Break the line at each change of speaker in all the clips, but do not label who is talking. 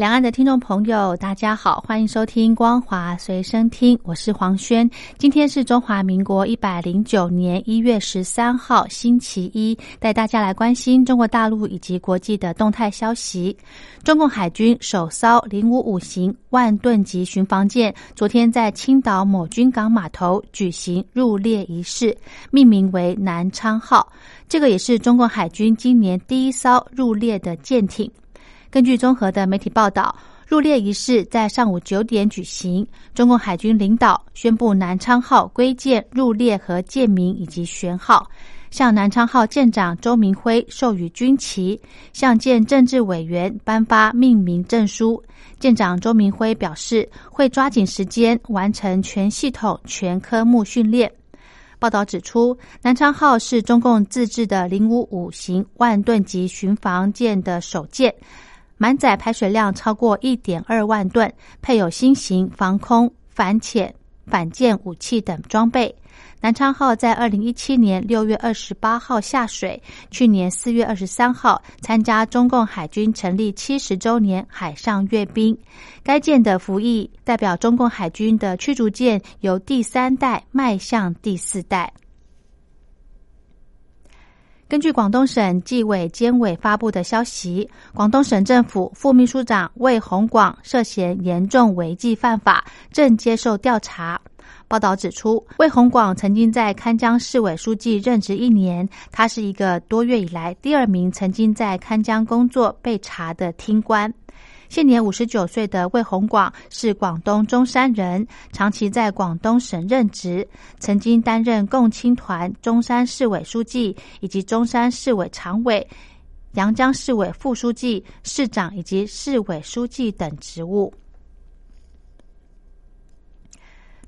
两岸的听众朋友，大家好，欢迎收听光华随身听，我是黄轩。今天是中华民国一百零九年一月十三号，星期一，带大家来关心中国大陆以及国际的动态消息。中共海军首艘零五五型万吨级巡防舰昨天在青岛某军港码头举行入列仪式，命名为“南昌号”。这个也是中共海军今年第一艘入列的舰艇。根据综合的媒体报道，入列仪式在上午九点举行。中共海军领导宣布南昌号归舰入列和舰名以及舷号，向南昌号舰长周明辉授予军旗，向舰政治委员颁发命名证书。舰长周明辉表示，会抓紧时间完成全系统全科目训练。报道指出，南昌号是中共自制的零五五型万吨级巡防舰的首舰。满载排水量超过一点二万吨，配有新型防空、反潜、反舰武器等装备。南昌号在二零一七年六月二十八号下水，去年四月二十三号参加中共海军成立七十周年海上阅兵。该舰的服役代表中共海军的驱逐舰由第三代迈向第四代。根据广东省纪委监委发布的消息，广东省政府副秘书长魏宏广涉嫌严重违纪犯法，正接受调查。报道指出，魏宏广曾经在堪江市委书记任职一年，他是一个多月以来第二名曾经在堪江工作被查的厅官。现年五十九岁的魏宏广是广东中山人，长期在广东省任职，曾经担任共青团中山市委书记以及中山市委常委、阳江市委副书记、市长以及市委书记等职务。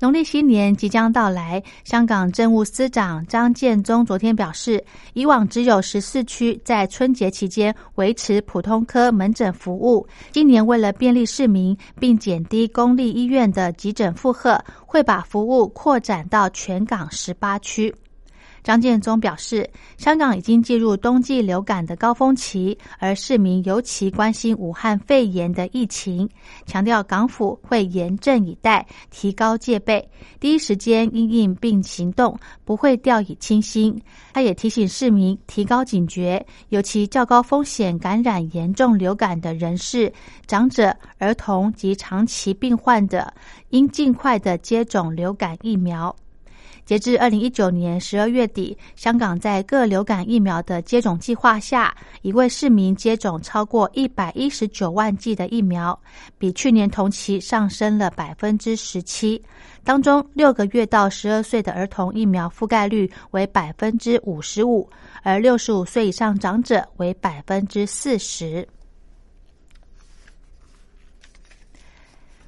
农历新年即将到来，香港政务司长张建宗昨天表示，以往只有十四区在春节期间维持普通科门诊服务，今年为了便利市民并减低公立医院的急诊负荷，会把服务扩展到全港十八区。张建宗表示，香港已经进入冬季流感的高峰期，而市民尤其关心武汉肺炎的疫情，强调港府会严阵以待，提高戒备，第一时间应应并行动，不会掉以轻心。他也提醒市民提高警觉，尤其较高风险感染严重流感的人士、长者、儿童及长期病患的，应尽快的接种流感疫苗。截至二零一九年十二月底，香港在各流感疫苗的接种计划下，已为市民接种超过一百一十九万剂的疫苗，比去年同期上升了百分之十七。当中，六个月到十二岁的儿童疫苗覆盖率为百分之五十五，而六十五岁以上长者为百分之四十。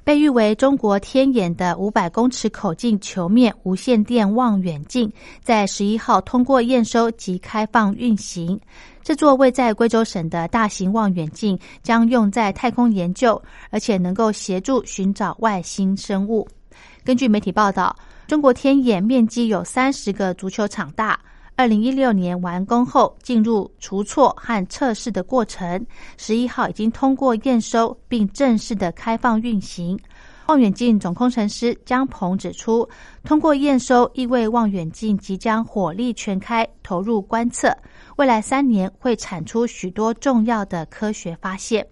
被誉为中国天眼的五百公尺口径球面无线电望远镜，在十一号通过验收及开放运行。这座位在贵州省的大型望远镜将用在太空研究，而且能够协助寻找外星生物。根据媒体报道，中国天眼面积有三十个足球场大。二零一六年完工后，进入除错和测试的过程。十一号已经通过验收，并正式的开放运行。望远镜总工程师江鹏指出，通过验收意味望远镜即将火力全开，投入观测。未来三年会产出许多重要的科学发现。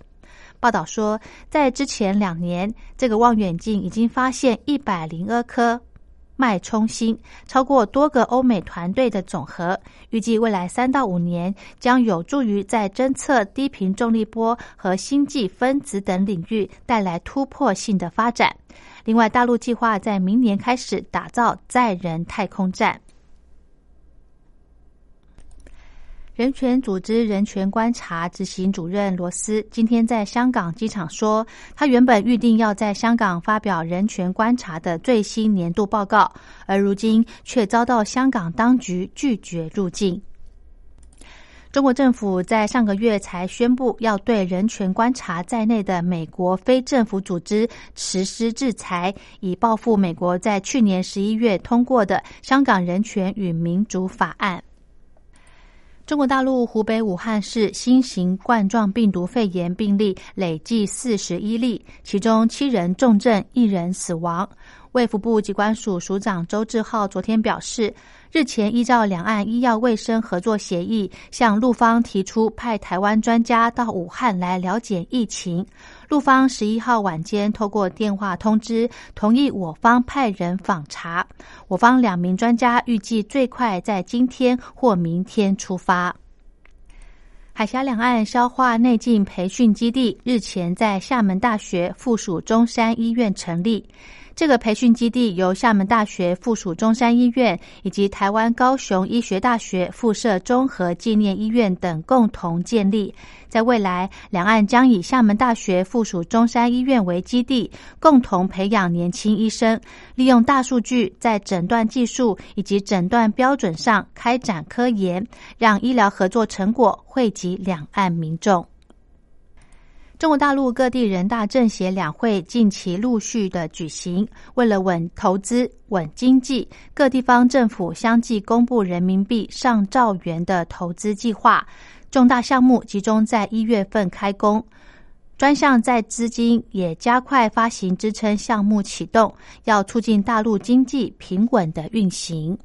报道说，在之前两年，这个望远镜已经发现一百零二颗。脉冲星超过多个欧美团队的总和，预计未来三到五年将有助于在侦测低频重力波和星际分子等领域带来突破性的发展。另外，大陆计划在明年开始打造载人太空站。人权组织人权观察执行主任罗斯今天在香港机场说，他原本预定要在香港发表人权观察的最新年度报告，而如今却遭到香港当局拒绝入境。中国政府在上个月才宣布要对人权观察在内的美国非政府组织实施制裁，以报复美国在去年十一月通过的《香港人权与民主法案》。中国大陆湖北武汉市新型冠状病毒肺炎病例累计四十一例，其中七人重症，一人死亡。卫福部机关署署长周志浩昨天表示。日前，依照两岸医药卫生合作协议，向陆方提出派台湾专家到武汉来了解疫情。陆方十一号晚间透过电话通知，同意我方派人访查。我方两名专家预计最快在今天或明天出发。海峡两岸消化内镜培训基地日前在厦门大学附属中山医院成立。这个培训基地由厦门大学附属中山医院以及台湾高雄医学大学附设综合纪念医院等共同建立。在未来，两岸将以厦门大学附属中山医院为基地，共同培养年轻医生，利用大数据在诊断技术以及诊断标准上开展科研，让医疗合作成果惠及两岸民众。中国大陆各地人大政协两会近期陆续的举行，为了稳投资、稳经济，各地方政府相继公布人民币上兆元的投资计划，重大项目集中在一月份开工，专项债资金也加快发行支撑项目启动，要促进大陆经济平稳的运行。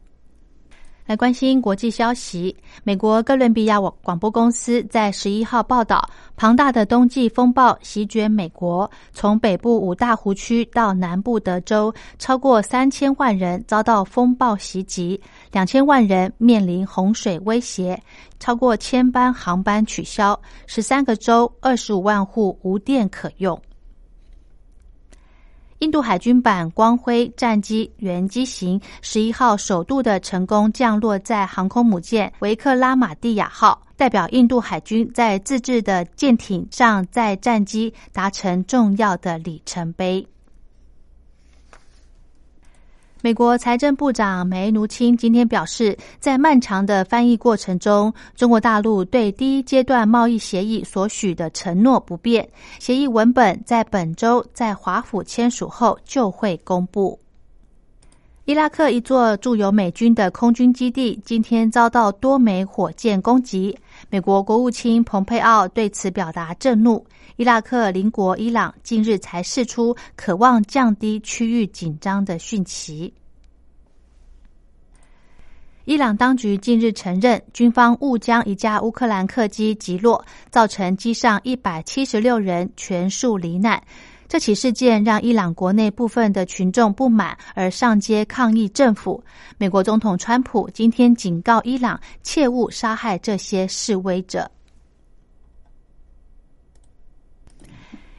来关心国际消息，美国哥伦比亚广播公司在十一号报道，庞大的冬季风暴席卷美国，从北部五大湖区到南部德州，超过三千万人遭到风暴袭击，两千万人面临洪水威胁，超过千班航班取消，十三个州二十五万户无电可用。印度海军版光辉战机原机型十一号首度的成功降落在航空母舰维克拉玛蒂亚号，代表印度海军在自制的舰艇上载战机达成重要的里程碑。美国财政部长梅努钦今天表示，在漫长的翻译过程中，中国大陆对第一阶段贸易协议所许的承诺不变。协议文本在本周在华府签署后就会公布。伊拉克一座驻有美军的空军基地今天遭到多枚火箭攻击，美国国务卿蓬佩奥对此表达震怒。伊拉克邻国伊朗近日才释出渴望降低区域紧张的讯息。伊朗当局近日承认，军方误将一架乌克兰客机击落，造成机上一百七十六人全数罹难。这起事件让伊朗国内部分的群众不满，而上街抗议政府。美国总统川普今天警告伊朗，切勿杀害这些示威者。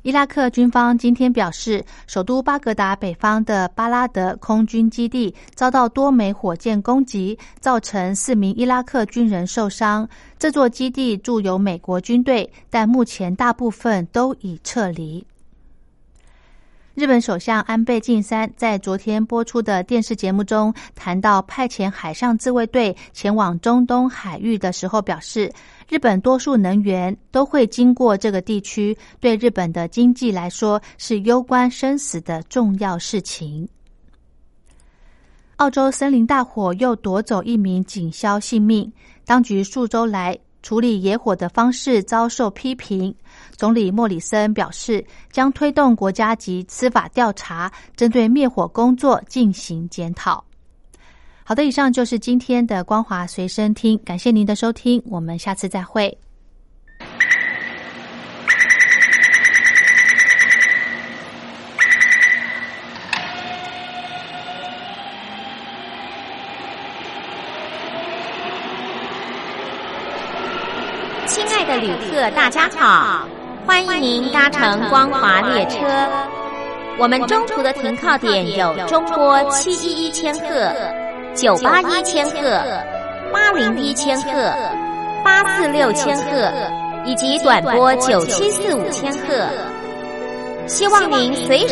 伊拉克军方今天表示，首都巴格达北方的巴拉德空军基地遭到多枚火箭攻击，造成四名伊拉克军人受伤。这座基地驻有美国军队，但目前大部分都已撤离。日本首相安倍晋三在昨天播出的电视节目中谈到派遣海上自卫队前往中东海域的时候，表示日本多数能源都会经过这个地区，对日本的经济来说是攸关生死的重要事情。澳洲森林大火又夺走一名警消性命，当局数周来。处理野火的方式遭受批评。总理莫里森表示，将推动国家级司法调查，针对灭火工作进行检讨。好的，以上就是今天的光华随身听，感谢您的收听，我们下次再会。
亲爱的旅客大家好，您搭乘光华列车。我们中途的停靠点有中波七一一千赫、九八一千赫、八零一千赫。八四六千赫，以及短波九七四五千赫。希望您随时。